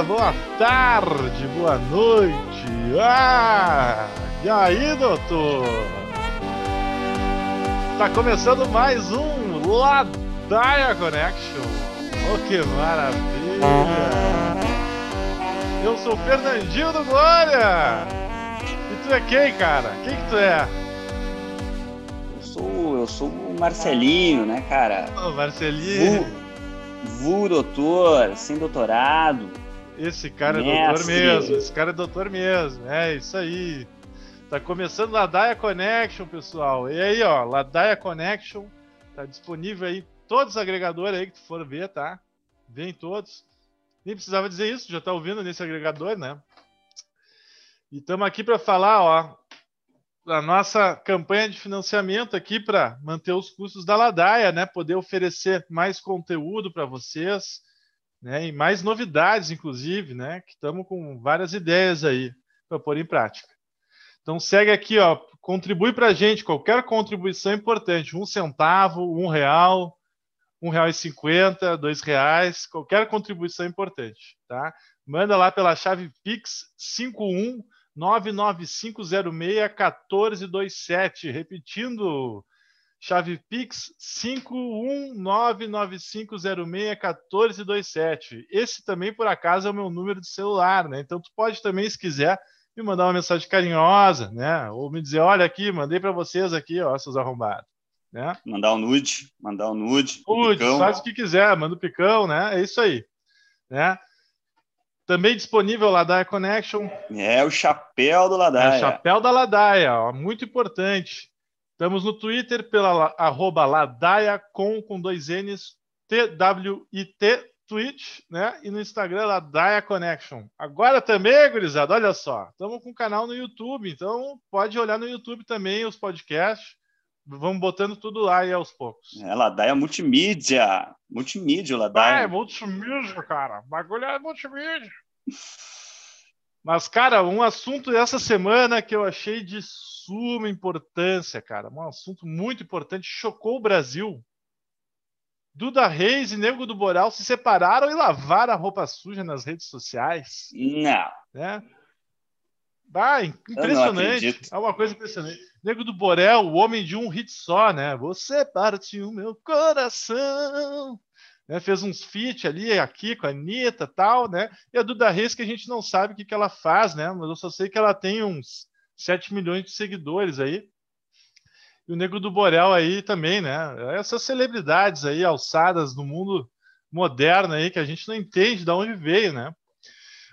dia, boa tarde, boa noite. Ah, e aí, doutor? Tá começando mais um Ladaia Connection. Oh, que maravilha! Eu sou o Fernandinho do Glória. E tu é quem, cara? Quem que tu é? Eu sou, eu sou o Marcelinho, né, cara? Ô, Marcelinho. Vu, vu doutor, sem doutorado. Esse cara é doutor mesmo, esse cara é doutor mesmo. É isso aí. Tá começando Ladaia Connection, pessoal. E aí, ó, Ladaia Connection tá disponível aí todos os agregadores aí que tu for ver, tá? Vem todos. Nem precisava dizer isso, já tá ouvindo nesse agregador, né? E estamos aqui para falar, ó, da nossa campanha de financiamento aqui para manter os custos da Ladaia, né? Poder oferecer mais conteúdo para vocês, né? E mais novidades, inclusive, né? Que estamos com várias ideias aí para pôr em prática. Então segue aqui, ó, contribui para a gente. Qualquer contribuição é importante, um centavo, um real, um real e cinquenta, dois reais, qualquer contribuição é importante, tá? Manda lá pela chave Pix 51 99506 1427, repetindo, chave Pix 51995061427. Esse também, por acaso, é o meu número de celular, né? Então, tu pode também, se quiser, me mandar uma mensagem carinhosa, né? Ou me dizer, olha aqui, mandei para vocês aqui, ó, seus arrombados. Né? Mandar um nude, mandar um nude. Nude, um faz o que quiser, manda o picão, né? É isso aí. Né? Também disponível Ladaia Connection. É o chapéu do Ladaia. É o chapéu da Ladaia, ó, muito importante. Estamos no Twitter pela arroba Ladaia com, com dois N's, T-W-I-T, Twitch, né? E no Instagram, Ladaia Connection. Agora também, gurizada, olha só, estamos com um canal no YouTube, então pode olhar no YouTube também os podcasts. Vamos botando tudo lá aí aos poucos. É, Ladaia Multimídia. Multimídia, Ladaia. Ah, é multimídia, cara. O bagulho é multimídia. Mas, cara, um assunto dessa semana que eu achei de suma importância, cara. Um assunto muito importante. Chocou o Brasil. Duda Reis e Nego do Boral se separaram e lavaram a roupa suja nas redes sociais. Não. Né? Ah, impressionante. É uma coisa impressionante. Nego do Borel, o homem de um hit só, né? Você parte o meu coração. Né? Fez uns feat ali, aqui com a Anitta tal, né? E a Duda Reis, que a gente não sabe o que, que ela faz, né? Mas eu só sei que ela tem uns 7 milhões de seguidores aí. E o Nego do Borel aí também, né? Essas celebridades aí alçadas no mundo moderno aí, que a gente não entende de onde veio, né?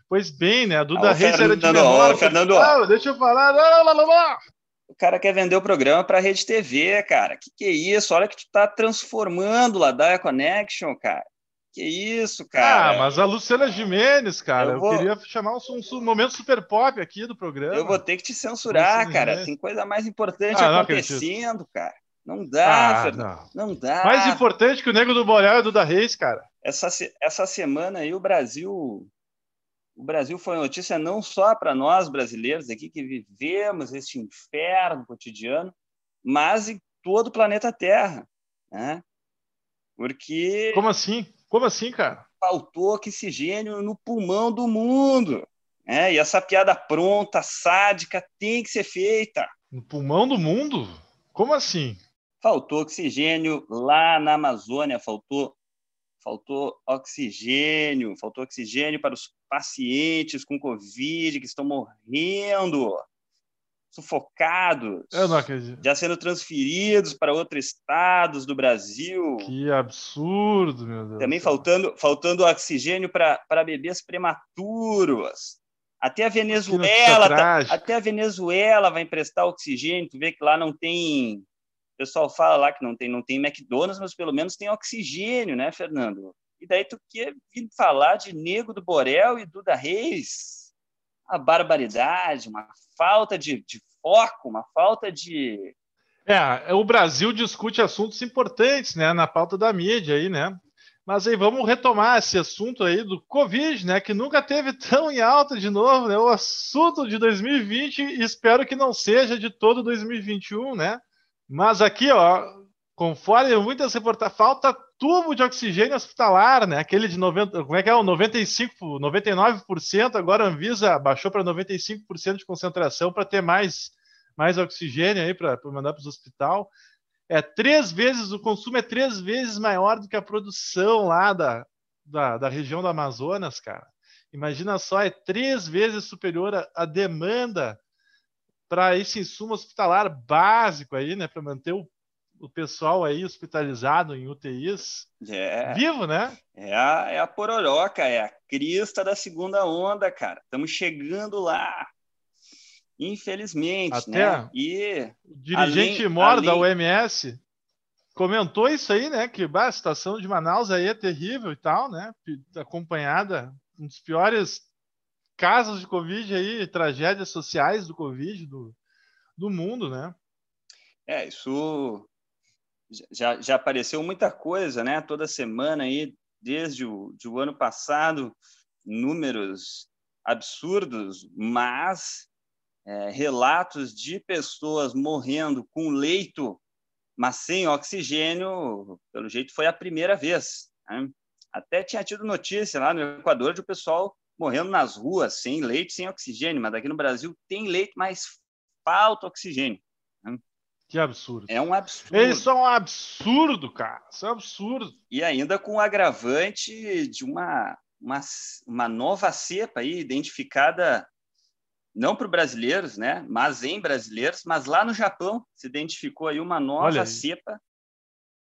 Pois bem, né? A Duda ah, Reis Fernando, era de menor. Ó, Fernando, ah, deixa eu falar. Lá, lá, lá. O cara quer vender o programa para a Rede TV, cara. Que que é isso? Olha que tu tá transformando lá da Connection, cara. Que isso, cara? Ah, mas a Luciana Jimenez, cara, eu, vou... eu queria chamar um, um, momento super pop aqui do programa. Eu vou ter que te censurar, Luciana cara. Jimenez. Tem coisa mais importante ah, acontecendo, não cara. Não dá, ah, não. não. dá. Mais importante que o Nego do Borel e do da Reis, cara. Essa, essa semana aí o Brasil o Brasil foi notícia não só para nós brasileiros aqui que vivemos este inferno cotidiano, mas em todo o planeta Terra, né? Porque como assim? Como assim, cara? Faltou oxigênio no pulmão do mundo, né? E essa piada pronta, sádica, tem que ser feita. No pulmão do mundo? Como assim? Faltou oxigênio lá na Amazônia, faltou faltou oxigênio, faltou oxigênio para os pacientes com Covid que estão morrendo, sufocados, Eu não acredito. já sendo transferidos para outros estados do Brasil. Que absurdo, meu Deus. Também faltando, faltando oxigênio para, bebês prematuros. Até a Venezuela, tá, até a Venezuela vai emprestar oxigênio. Tu vê que lá não tem o pessoal fala lá que não tem, não tem McDonald's, mas pelo menos tem oxigênio, né, Fernando? E daí tu quer vir falar de Nego do Borel e Duda Reis? Uma barbaridade, uma falta de, de foco, uma falta de. É, o Brasil discute assuntos importantes, né, na pauta da mídia aí, né? Mas aí vamos retomar esse assunto aí do Covid, né? Que nunca teve tão em alta de novo, né? O assunto de 2020 e espero que não seja de todo 2021, né? Mas aqui, ó, conforme muitas reportagens, falta tubo de oxigênio hospitalar, né? Aquele de 90, como é que é? O 95, 99%, agora a Anvisa baixou para 95% de concentração para ter mais, mais oxigênio aí para mandar para os hospital. É três vezes, o consumo é três vezes maior do que a produção lá da, da, da região do Amazonas, cara. Imagina só, é três vezes superior à demanda para esse insumo hospitalar básico aí, né? Para manter o o pessoal aí hospitalizado em UTIs é, vivo, né? É a, é a pororoca, é a crista da segunda onda, cara. Estamos chegando lá. Infelizmente, Até né? E o dirigente além, maior além... da OMS comentou isso aí, né? Que bah, a situação de Manaus aí é terrível e tal, né? Acompanhada um dos piores casos de Covid aí, tragédias sociais do Covid do, do mundo, né? É, isso já, já apareceu muita coisa, né? Toda semana aí, desde o, de ano passado, números absurdos, mas é, relatos de pessoas morrendo com leito, mas sem oxigênio, pelo jeito foi a primeira vez. Né? Até tinha tido notícia lá no Equador de o pessoal morrendo nas ruas, sem leite, sem oxigênio, mas aqui no Brasil tem leite, mas falta oxigênio. Que absurdo. É um absurdo. Eles são um absurdo, cara. Isso é um absurdo. E ainda com o agravante de uma, uma, uma nova cepa aí, identificada não para brasileiros, né? Mas em brasileiros, mas lá no Japão se identificou aí uma nova cepa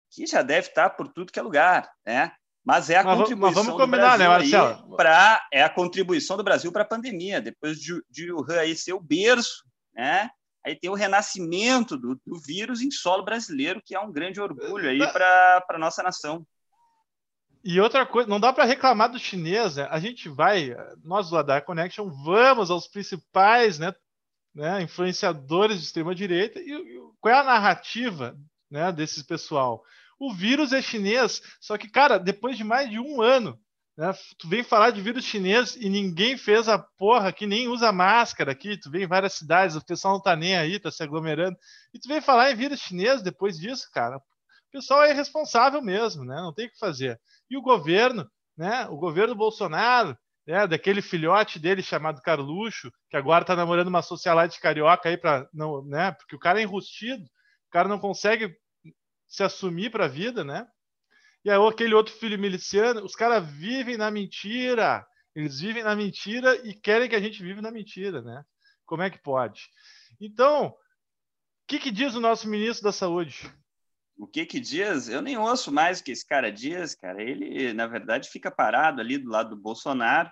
que já deve estar por tudo que é lugar, né? Mas é a mas, contribuição vamos combinar, né, Marcelo? Pra, é a contribuição do Brasil para a pandemia, depois de, de Wuhan aí ser o berço, né? Aí tem o renascimento do, do vírus em solo brasileiro, que é um grande orgulho aí para a nossa nação. E outra coisa, não dá para reclamar do chinês, né? A gente vai, nós do Adar Connection, vamos aos principais né, né, influenciadores de extrema-direita e, e, qual é a narrativa né, desses pessoal? O vírus é chinês, só que, cara, depois de mais de um ano né? Tu vem falar de vírus chinês e ninguém fez a porra que nem usa máscara aqui. Tu vem em várias cidades, o pessoal não tá nem aí, tá se aglomerando. E tu vem falar em vírus chinês depois disso, cara. O pessoal é irresponsável mesmo, né? Não tem o que fazer. E o governo, né? O governo Bolsonaro, né? Daquele filhote dele chamado Carluxo, que agora tá namorando uma socialite carioca aí para não, né? Porque o cara é enrustido, o cara não consegue se assumir para a vida, né? E aí aquele outro filho miliciano, os caras vivem na mentira. Eles vivem na mentira e querem que a gente vive na mentira, né? Como é que pode? Então, o que, que diz o nosso ministro da Saúde? O que que diz? Eu nem ouço mais o que esse cara diz, cara. Ele, na verdade, fica parado ali do lado do Bolsonaro.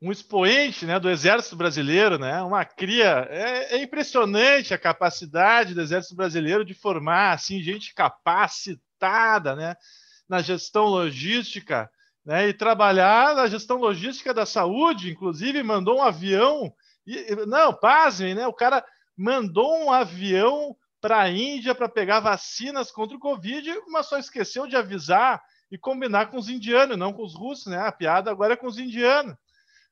Um expoente né, do Exército Brasileiro, né? Uma cria. É, é impressionante a capacidade do Exército Brasileiro de formar assim, gente capacitada, né? Na gestão logística né, e trabalhar na gestão logística da saúde, inclusive mandou um avião. E, não, pasmem, né? O cara mandou um avião para a Índia para pegar vacinas contra o Covid, mas só esqueceu de avisar e combinar com os indianos, não com os russos, né? A piada agora é com os indianos.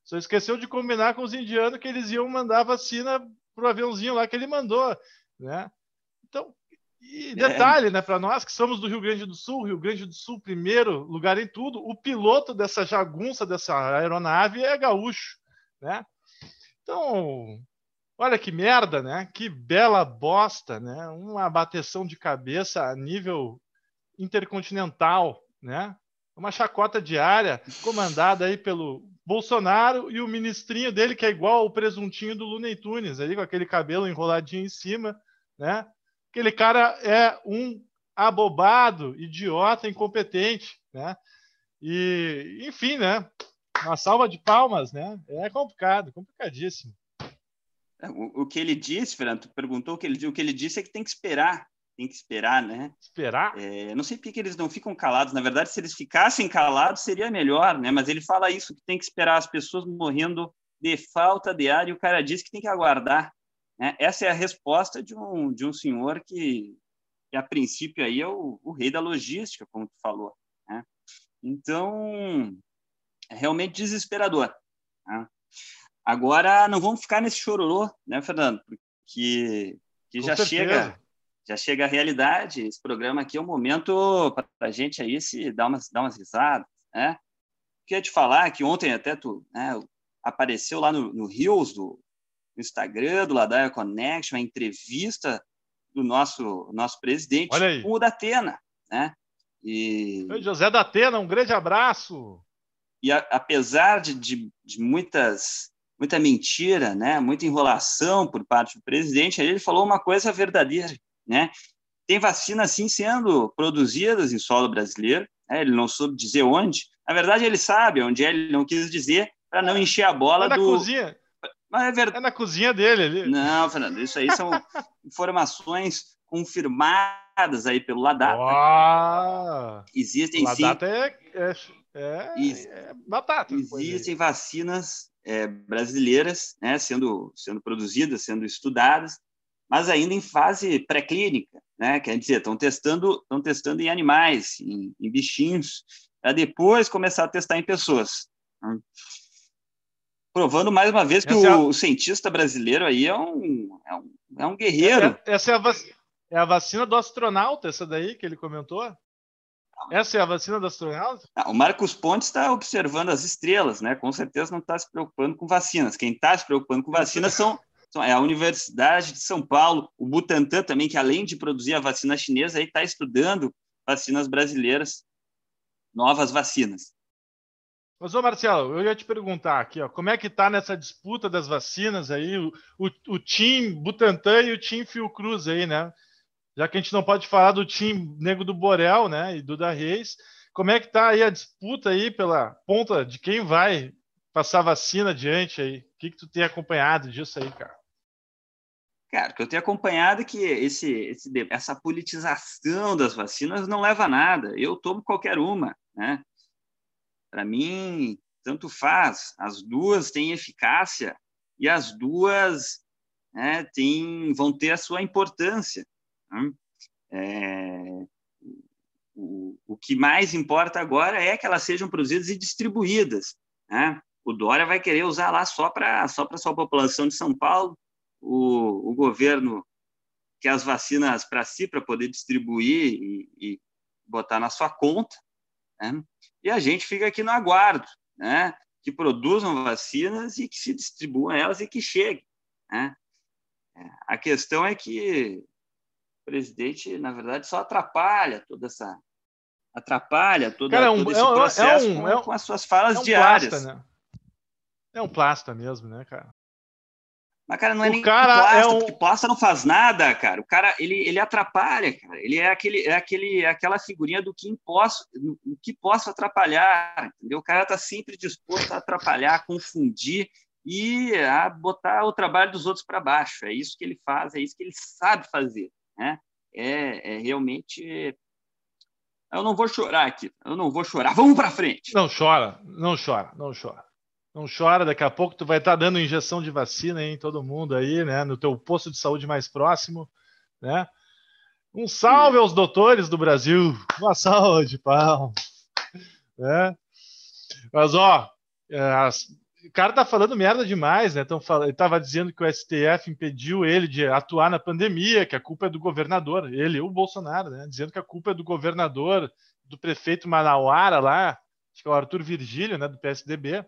Só esqueceu de combinar com os indianos que eles iam mandar vacina para o aviãozinho lá que ele mandou, né? Então, e é. detalhe, é. né, para nós que somos do Rio Grande do Sul, Rio Grande do Sul, primeiro lugar em tudo, o piloto dessa jagunça, dessa aeronave é gaúcho, né? Então, olha que merda, né? Que bela bosta, né? Uma bateção de cabeça a nível intercontinental, né? Uma chacota diária comandada aí pelo Bolsonaro e o ministrinho dele que é igual o presuntinho do Looney Tunes, ali com aquele cabelo enroladinho em cima, né? Aquele cara é um abobado, idiota, incompetente, né? E, enfim, né? Uma salva de palmas, né? É complicado, complicadíssimo. É, o, o que ele disse, Fernando, perguntou o que ele, o que ele disse é que tem que esperar, tem que esperar, né? Esperar? É, não sei por que eles não ficam calados. Na verdade, se eles ficassem calados, seria melhor, né? Mas ele fala isso, que tem que esperar as pessoas morrendo de falta de ar, e o cara diz que tem que aguardar. Né? Essa é a resposta de um, de um senhor que, que a princípio, aí é o, o rei da logística, como tu falou. Né? Então, é realmente desesperador. Né? Agora, não vamos ficar nesse chororô, né, Fernando? Porque que já chega já chega a realidade. Esse programa aqui é um momento para a gente aí se dar umas, dar umas risadas, né? Queria te falar que ontem até tu né, apareceu lá no, no Rios do Instagram do Ladaia Connection, a entrevista do nosso nosso presidente com o Datena, né? E José Datena, um grande abraço. E a, apesar de, de, de muitas muita mentira, né, muita enrolação por parte do presidente, ele falou uma coisa verdadeira, né? Tem vacinas sim sendo produzidas em solo brasileiro, né? ele não soube dizer onde. Na verdade, ele sabe onde é, ele não quis dizer para não encher a bola é na do. Cozinha. Mas é, verdade. é na cozinha dele ali. Não, Fernando, isso aí são informações confirmadas aí pelo Ladata. Uau! Existem Ladata sim. É, é, é, é batata. Existem vacinas é, brasileiras né, sendo, sendo produzidas, sendo estudadas, mas ainda em fase pré-clínica, né? Quer dizer, estão testando, estão testando em animais, em, em bichinhos, para depois começar a testar em pessoas. Né? Provando mais uma vez que o, é a... cientista brasileiro aí é um, é um, é um guerreiro. Essa é a, vac... é a vacina do astronauta, essa daí que ele comentou? Essa é a vacina do astronauta? o Marcos Pontes está observando as estrelas, né? Com certeza não está se preocupando com vacinas. Quem está se preocupando com vacinas são é a Universidade de São Paulo, o Butantan também, que além de produzir a vacina chinesa, está estudando vacinas brasileiras, novas vacinas. Mas, ô Marcelo, eu ia te perguntar aqui, ó, como é que está nessa disputa das vacinas aí, o, o, o Team Butantan e o Team Fiocruz aí, né? Já que a gente não pode falar do Team Nego do Borel, né, e do da Reis, como é que está aí a disputa aí pela ponta de quem vai passar vacina adiante aí? O que, que tu tem acompanhado disso aí, cara? Cara, que eu tenho acompanhado é que esse, esse, essa politização das vacinas não leva a nada. Eu tomo qualquer uma, né? Para mim, tanto faz. As duas têm eficácia e as duas né, têm, vão ter a sua importância. Né? É, o, o que mais importa agora é que elas sejam produzidas e distribuídas. Né? O Dória vai querer usar lá só para só a sua população de São Paulo, o, o governo quer as vacinas para si, para poder distribuir e, e, botar na sua conta, né? e a gente fica aqui no aguardo, né? que produzam vacinas e que se distribuam elas e que cheguem. Né? É, a questão é que o presidente, na verdade, só atrapalha toda essa atrapalha todo, Cara, é um, todo esse é um, processo é um, com, é com, as suas falas é diárias. Plasta, né? É um plasta mesmo, né, cara? Mas, cara, não é o nem cara plasta, é um... porque plasta não faz nada, cara. O cara, ele, ele atrapalha, cara. Ele é, aquele, é aquele, é aquela figurinha do que posso, o que posso atrapalhar, entendeu? O cara tá sempre disposto a atrapalhar, a confundir e a botar o trabalho dos outros para baixo. É isso que ele faz, é isso que ele sabe fazer, né? É, é realmente... Eu não vou chorar aqui, eu não vou chorar. Vamos para frente. Não chora, não chora, não chora. Não chora, daqui a pouco tu vai estar tá dando injeção de vacina em todo mundo aí, né? No teu posto de saúde mais próximo, né? Um salve aos doutores do Brasil. Uma salva de pau. Né? Mas, ó, é, as, o cara tá falando merda demais, né? Então, ele tava dizendo que o STF impediu ele de atuar na pandemia, que a culpa é do governador. Ele, o Bolsonaro, né? Dizendo que a culpa é do governador, do prefeito Manauara lá, acho que é o Arthur Virgílio, né? Do PSDB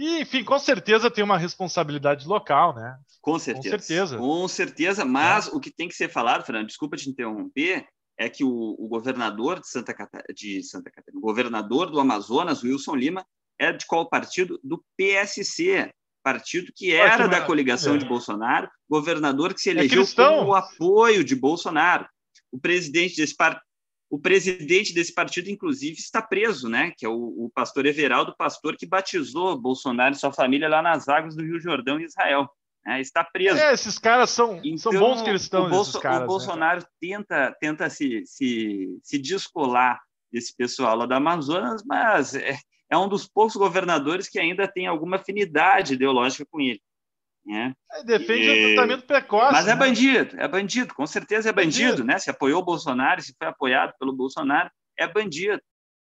e, enfim, com certeza tem uma responsabilidade local, né? Com certeza. Com certeza. Com certeza, mas é. o que tem que ser falado, Fernando, desculpa te interromper, é que o, o governador de Santa, Catarina, de Santa Catarina, o governador do Amazonas, Wilson Lima, é de qual partido? Do PSC, partido que era da coligação é. de Bolsonaro, governador que se é elegeu é com o apoio de Bolsonaro. O presidente desse partido o presidente desse partido, inclusive, está preso, né? Que é o, o, pastor Everaldo, pastor que batizou Bolsonaro e sua família lá nas águas do Rio Jordão, em Israel. Né? Está preso. É, esses caras são, então, são bons cristãos. O, Bolso, caras, o né, Bolsonaro né? tenta, tenta se, se, se descolar desse pessoal lá do Amazonas, mas é, é um dos poucos governadores que ainda tem alguma afinidade ideológica com ele. Né? É, defende e... o tratamento precoce. Mas é né? bandido, é bandido, com certeza é bandido, bandido, né? Se apoiou o Bolsonaro, se foi apoiado pelo Bolsonaro, é bandido.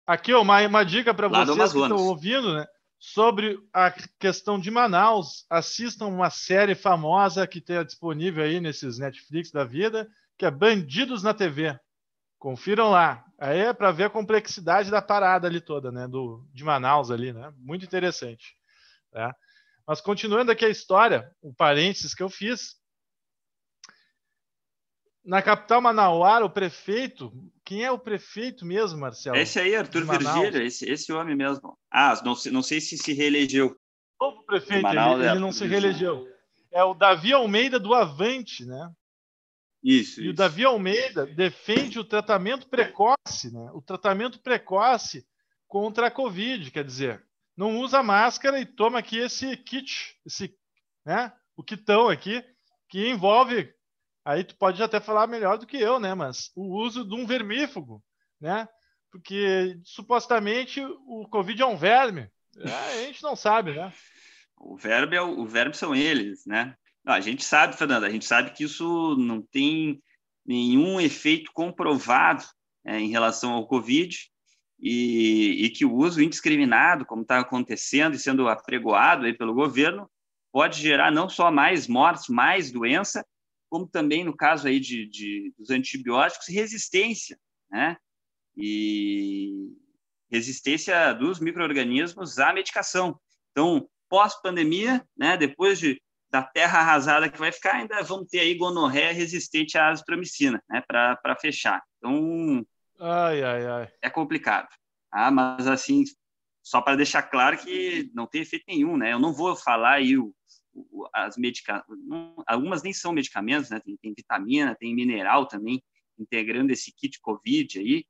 Aqui, ó, uma, uma dica para vocês que estão ouvindo, né? sobre a questão de Manaus, assistam uma série famosa que tem disponível aí nesses Netflix da vida, que é Bandidos na TV. Confiram lá. Aí é para ver a complexidade da parada ali toda, né? Do, de Manaus ali, né? Muito interessante. Né? Mas continuando aqui a história, o parênteses que eu fiz. Na capital Manauara, o prefeito. Quem é o prefeito mesmo, Marcelo? Esse aí, Arthur Virgílio, esse, esse homem mesmo. Ah, não, não sei se se reelegeu. O novo prefeito, Manaus, ele, ele não se reelegeu. É o Davi Almeida do Avante, né? Isso. E isso. o Davi Almeida defende o tratamento precoce, né? O tratamento precoce contra a Covid, quer dizer, não usa máscara e toma aqui esse kit, esse, né? O kitão aqui, que envolve, aí tu pode até falar melhor do que eu, né? Mas o uso de um vermífugo, né? Porque supostamente o Covid é um verme. É, a gente não sabe, né? O verme, é o, o verme são eles, né? Não, a gente sabe, Fernanda, a gente sabe que isso não tem nenhum efeito comprovado é, em relação ao Covid e, e, que o uso indiscriminado, como está acontecendo e sendo apregoado aí pelo governo, pode gerar não só mais mortes, mais doença, como também, no caso aí de, de dos antibióticos, resistência, né? E resistência dos micro-organismos à medicação. Então, pós-pandemia, né, depois de da terra arrasada que vai ficar, ainda vamos ter aí gonorreia resistente à azitromicina, né, para fechar. Então, ai, ai, ai. é complicado. Ah, mas assim, só para deixar claro que não tem efeito nenhum, né? Eu não vou falar aí o, o as medicações, algumas nem são medicamentos, né? Tem, tem vitamina, tem mineral também integrando esse kit COVID aí.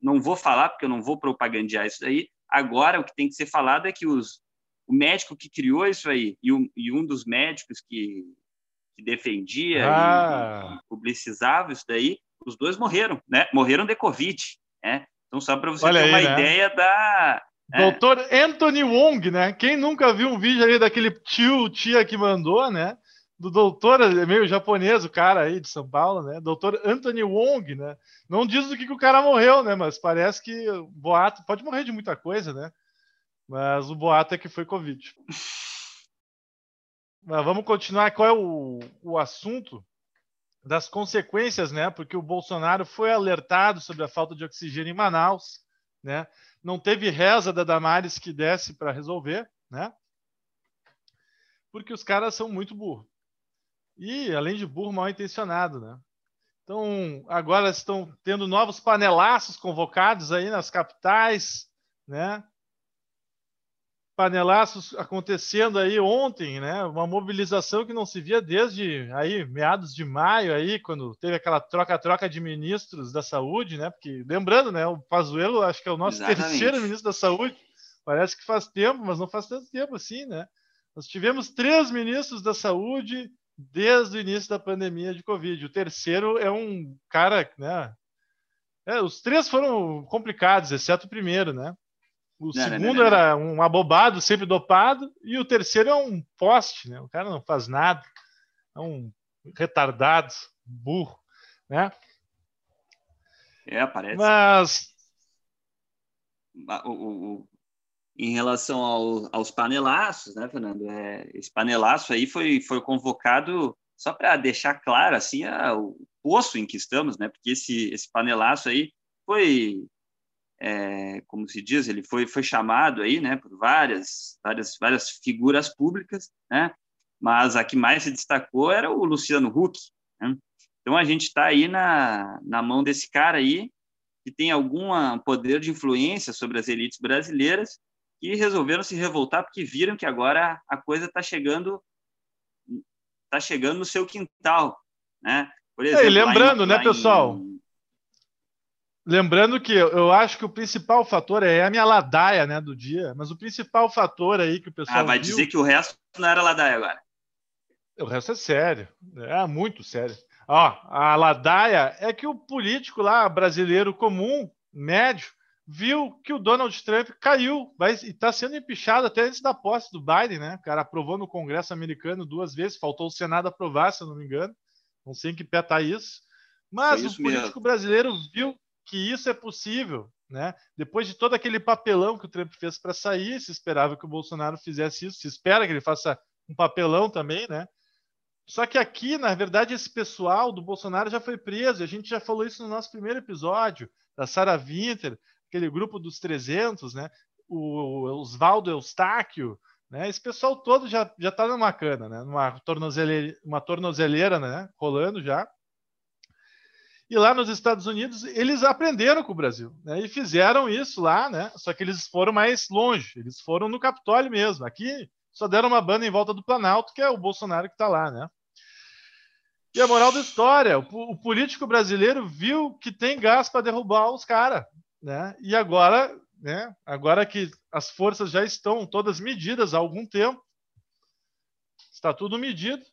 Não vou falar porque eu não vou propagandear isso daí. Agora, o que tem que ser falado é que os, o médico que criou isso aí e, um, e um dos médicos que, que defendia ah. e, e, publicizava isso daí, os dois morreram, né? Morreram de Covid, né? Então, só para você Olha ter aí, uma né? ideia da... É. Doutor é. Anthony Wong, né? Quem nunca viu um vídeo aí daquele tio, tia que mandou, né? Do doutor, é meio japonês, o cara aí de São Paulo, né? Doutor Anthony Wong, né? Não diz do que, que o cara morreu, né? Mas parece que boato pode morrer de muita coisa, né? Mas o boato é que foi Covid. Mas vamos continuar. Qual é o, o assunto das consequências, né? Porque o Bolsonaro foi alertado sobre a falta de oxigênio em Manaus, né? Não teve reza da Damares que desse para resolver, né? Porque os caras são muito burros. E, além de burro, mal intencionado, né? Então, agora estão tendo novos panelaços convocados aí nas capitais, né? Panelaços acontecendo aí ontem, né? Uma mobilização que não se via desde aí meados de maio aí, quando teve aquela troca-troca de ministros da saúde, né? Porque lembrando, né? O Pazuello acho que é o nosso Exatamente. terceiro ministro da saúde. Parece que faz tempo, mas não faz tanto tempo assim, né? Nós tivemos três ministros da saúde desde o início da pandemia de Covid. O terceiro é um cara, né? É, os três foram complicados, exceto o primeiro, né? O não, segundo não, não, era um abobado, sempre dopado, e o terceiro é um poste, né? O cara não faz nada, é um retardado, burro, né? É, parece. Mas o, o, em relação ao, aos panelaços, né, Fernando? É, esse panelaço aí foi, foi convocado só para deixar claro assim a, o poço em que estamos, né? Porque esse, esse panelaço aí foi é, como se diz, ele foi, foi chamado aí, né, por várias, várias, várias figuras públicas, né, mas a que mais se destacou era o Luciano Huck, né? Então a gente está aí na, na mão desse cara aí, que tem algum poder de influência sobre as elites brasileiras, que resolveram se revoltar porque viram que agora a coisa está chegando está chegando no seu quintal, né? Exemplo, é, lembrando, em, né, pessoal? Em, Lembrando que eu acho que o principal fator é a minha ladaia né, do dia, mas o principal fator aí que o pessoal. Ah, vai viu, dizer que o resto não era ladaia agora. O resto é sério, é muito sério. Ó, a ladaia é que o político lá, brasileiro comum, médio, viu que o Donald Trump caiu vai, e está sendo empichado até antes da posse do Biden, né? O cara aprovou no Congresso americano duas vezes, faltou o Senado aprovar, se eu não me engano. Não sei em que pé tá isso. Mas isso o político mesmo. brasileiro viu que isso é possível, né? Depois de todo aquele papelão que o Trump fez para sair, se esperava que o Bolsonaro fizesse isso, se espera que ele faça um papelão também, né? Só que aqui, na verdade, esse pessoal do Bolsonaro já foi preso. A gente já falou isso no nosso primeiro episódio, da Sarah Winter, aquele grupo dos 300, né? O Oswaldo Eustáquio, né? Esse pessoal todo já já está numa cana, né? Numa tornozeleira, uma tornozeleira, né? Rolando já. E lá nos Estados Unidos, eles aprenderam com o Brasil, né? E fizeram isso lá, né? Só que eles foram mais longe, eles foram no Capitólio mesmo. Aqui só deram uma banda em volta do Planalto, que é o Bolsonaro que está lá, né? E a moral da história, o, o político brasileiro viu que tem gás para derrubar os caras, né? E agora, né? Agora que as forças já estão todas medidas há algum tempo, está tudo medido,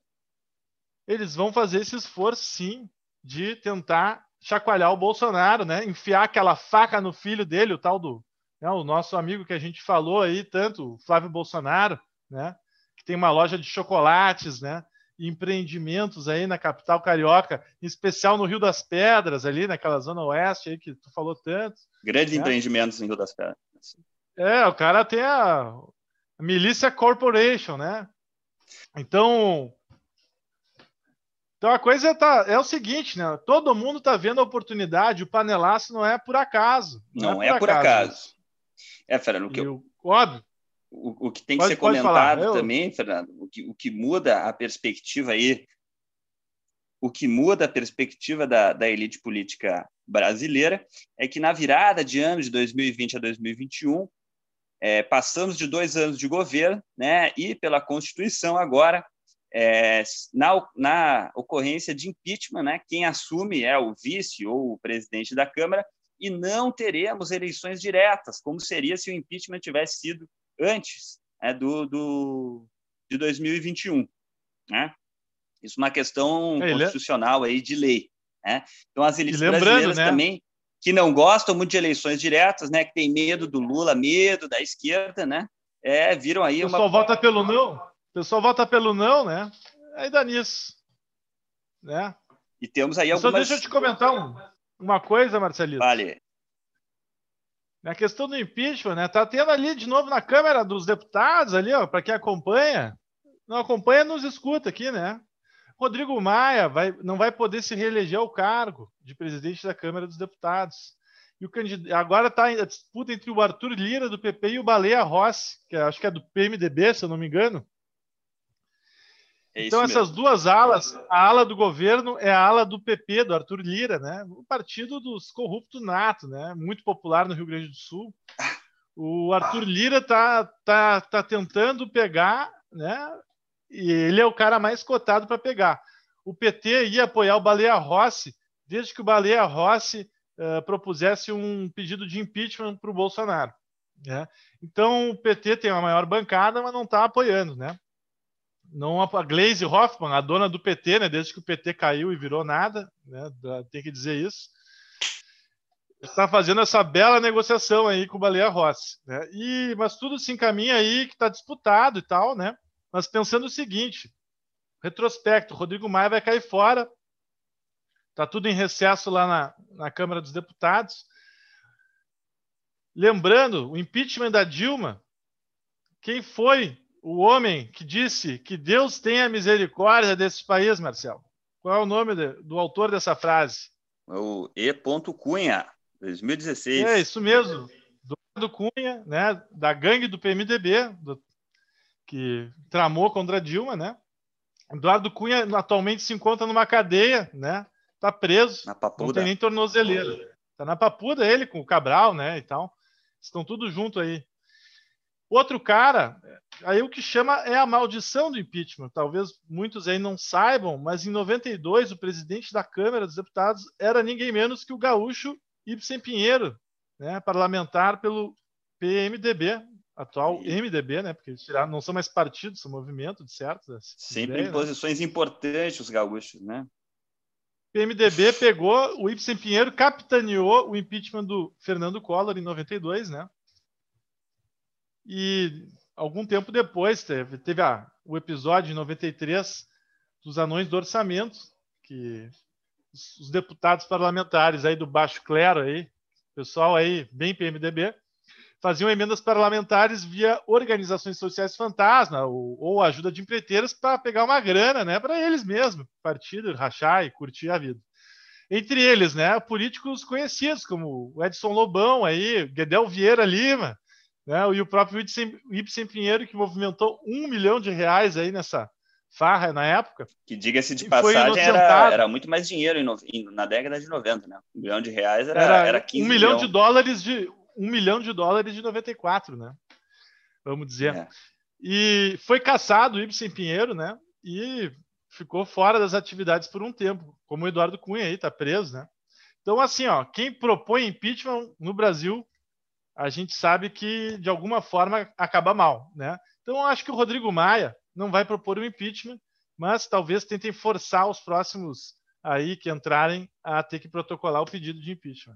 eles vão fazer esse esforço, sim, de tentar chacoalhar o Bolsonaro, né? Enfiar aquela faca no filho dele, o tal do né, o nosso amigo que a gente falou aí tanto, o Flávio Bolsonaro, né? Que tem uma loja de chocolates, né? empreendimentos aí na capital carioca, em especial no Rio das Pedras, ali naquela zona oeste aí que tu falou tanto. Grandes né? empreendimentos no Rio das Pedras. É, o cara tem a, a Milícia Corporation, né? Então, então a coisa tá, é o seguinte, né? Todo mundo tá vendo a oportunidade, o panelaço não é por acaso. Não, não é, por, é acaso. por acaso. É, Fernando, o que eu... Óbvio. O, o que tem que pode, ser comentado eu... também, Fernando, o que, o que muda a perspectiva aí, o que muda a perspectiva da, da elite política brasileira é que na virada de ano de 2020 a 2021, é, passamos de dois anos de governo, né, e pela Constituição agora é, na, na ocorrência de impeachment, né, quem assume é o vice ou o presidente da Câmara, e não teremos eleições diretas, como seria se o impeachment tivesse sido antes é, do, do, de 2021. Né? Isso é uma questão é, constitucional aí de lei. Né? Então, as elites brasileiras né? também, que não gostam muito de eleições diretas, né, que tem medo do Lula, medo da esquerda, né, é, viram aí o pessoal uma... vota pelo não pessoal vota pelo não, né? Aí dá nisso. Né? E temos aí algumas... Só deixa eu te comentar um, uma coisa, Marcelino. Vale. Na questão do impeachment, né? Tá tendo ali de novo na Câmara dos Deputados, ali, ó, para quem acompanha. Não acompanha, nos escuta aqui, né? Rodrigo Maia vai, não vai poder se reeleger ao cargo de presidente da Câmara dos Deputados. E o candidato, agora está a disputa entre o Arthur Lira, do PP, e o Baleia Rossi, que acho que é do PMDB, se eu não me engano. É então, essas duas alas, a ala do governo é a ala do PP, do Arthur Lira, né? O partido dos corruptos nato, né? Muito popular no Rio Grande do Sul. O Arthur Lira tá, tá, tá tentando pegar, né? E ele é o cara mais cotado para pegar. O PT ia apoiar o Baleia Rossi desde que o Baleia Rossi uh, propusesse um pedido de impeachment para o Bolsonaro. Né? Então, o PT tem a maior bancada, mas não está apoiando, né? Não a Glaze Hoffman, a dona do PT, né, desde que o PT caiu e virou nada, né, tem que dizer isso, está fazendo essa bela negociação aí com o Baleia Rossi. Né? E, mas tudo se encaminha aí que está disputado e tal, né? Mas pensando o seguinte, retrospecto, Rodrigo Maia vai cair fora, está tudo em recesso lá na, na Câmara dos Deputados. Lembrando, o impeachment da Dilma, quem foi o homem que disse que Deus tenha misericórdia desse país, Marcelo? Qual é o nome de, do autor dessa frase? É o E. Cunha, 2016. É isso mesmo. Do Cunha, né, da gangue do PMDB, do, que tramou contra Dilma, né? Eduardo Cunha atualmente se encontra numa cadeia, né? Tá preso. Na papuda. Não tem nem tornozeleira. Tá na papuda ele com o Cabral, né, e tal. Estão tudo junto aí. Outro cara, aí o que chama é a maldição do impeachment. Talvez muitos aí não saibam, mas em 92 o presidente da Câmara dos Deputados era ninguém menos que o gaúcho Ibsen Pinheiro, né, parlamentar pelo PMDB, atual. MDB, né, porque eles tiraram, não são mais partidos, são movimento, de certo? Sempre ideia, em né? posições né? importantes os gaúchos, né? PMDB pegou, o Ibsen Pinheiro capitaneou o impeachment do Fernando Collor em 92, né? E algum tempo depois teve, teve a, o episódio em 93 dos anões do orçamento, que os, os deputados parlamentares aí do baixo clero aí, pessoal aí bem PMDB, faziam emendas parlamentares via organizações sociais fantasma ou, ou ajuda de empreiteiras para pegar uma grana, né, para eles mesmos, partido, rachar e curtir a vida. Entre eles, né, políticos conhecidos como Edson Lobão aí, Guedel Vieira Lima, né, e o próprio Ibsen Pinheiro que movimentou um milhão de reais aí nessa farra na época. Que diga-se de passagem, era, era muito mais dinheiro em, na década de 90, né? Um milhão de reais era, era, era 15 um milhão, milhão de dólares de um milhão de dólares de 94, né? Vamos dizer. É. E foi caçado o Ibsen Pinheiro, né? E ficou fora das atividades por um tempo, como o Eduardo Cunha aí tá preso, né? Então, assim, ó, quem propõe impeachment no Brasil, a gente sabe que de alguma forma acaba mal, né? Então, eu acho que o Rodrigo Maia não vai propor o impeachment, mas talvez tentem forçar os próximos aí que entrarem a ter que protocolar o pedido de impeachment.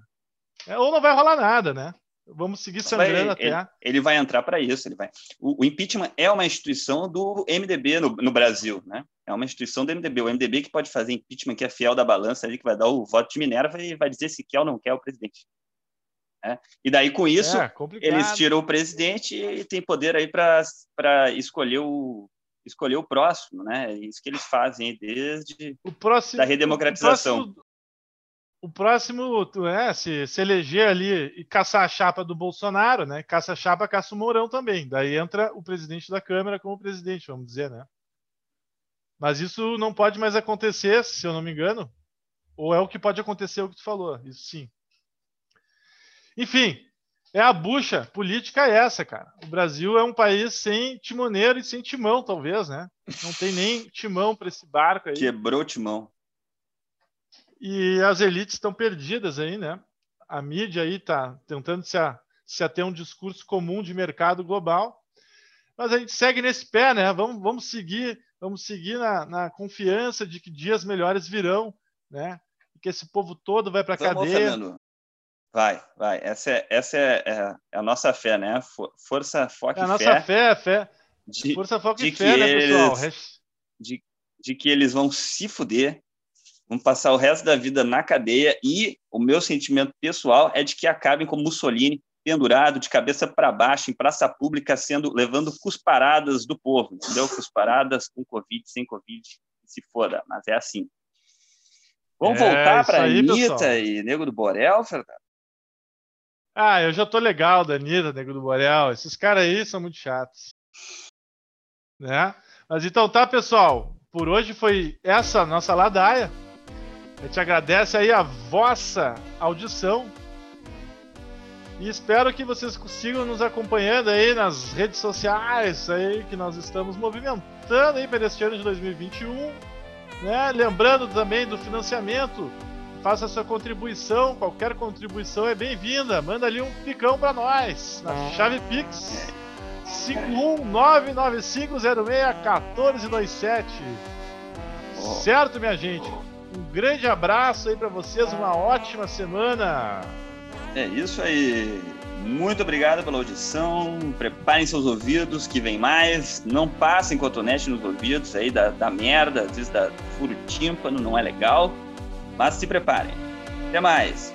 É, ou não vai rolar nada, né? Vamos seguir sangrando até. Ele, ele, vai entrar para isso. Ele vai. O, o, impeachment é uma instituição do MDB no, no, Brasil, né? É uma instituição do MDB. O MDB que pode fazer impeachment, que é fiel da balança, ali, que vai dar o voto de Minerva e vai dizer se quer ou não quer o presidente. É. E daí, com isso, é, eles tiram o presidente e tem poder aí para escolher o, escolher o próximo, né? É isso que eles fazem desde o próximo, da redemocratização. O próximo, o próximo é, se, se eleger ali e caçar a chapa do Bolsonaro, né? Caça a chapa, caça o Mourão também. Daí entra o presidente da Câmara como presidente, vamos dizer, né? Mas isso não pode mais acontecer, se eu não me engano. Ou é o que pode acontecer o que tu falou, isso sim. Enfim, é a bucha política é essa, cara. O Brasil é um país sem timoneiro e sem timão, talvez, né? Não tem nem timão para esse barco aí. Quebrou o timão. E as elites estão perdidas aí, né? A mídia aí está tentando se, a, se ater um discurso comum de mercado global. Mas a gente segue nesse pé, né? Vamos, vamos seguir, vamos seguir na, na confiança de que dias melhores virão, né? que esse povo todo vai para a cadeia. Fernando. Vai, vai. Essa é, essa é, é, é a nossa fé, né? Força, foco é a nossa fé, fé. De, Força, foco e fé, né, pessoal? De, de que eles vão se fuder vão passar o resto da vida na cadeia e o meu sentimento pessoal é de que acabem com Mussolini pendurado de cabeça para baixo em praça pública, sendo levando cusparadas do povo, entendeu? Cusparadas com Covid, sem Covid, se foda, mas é assim. Vamos é, voltar para Anitta pessoal. e Nego do Borel, Fernando? Ah, eu já tô legal da Anitta, Nego do Borel. Esses caras aí são muito chatos. Né? Mas então tá, pessoal. Por hoje foi essa nossa ladaia. A gente agradece aí a vossa audição. E espero que vocês consigam nos acompanhando aí nas redes sociais aí que nós estamos movimentando aí para este ano de 2021. Né? Lembrando também do financiamento. Faça sua contribuição, qualquer contribuição é bem-vinda. Manda ali um picão para nós na chave Pix 51995061427. Certo, minha gente? Um grande abraço aí para vocês, uma ótima semana. É isso aí. Muito obrigado pela audição. Preparem seus ouvidos, que vem mais. Não passem cotonete nos ouvidos aí da, da merda, às vezes da furo tímpano, não é legal. Mas se preparem. Até mais.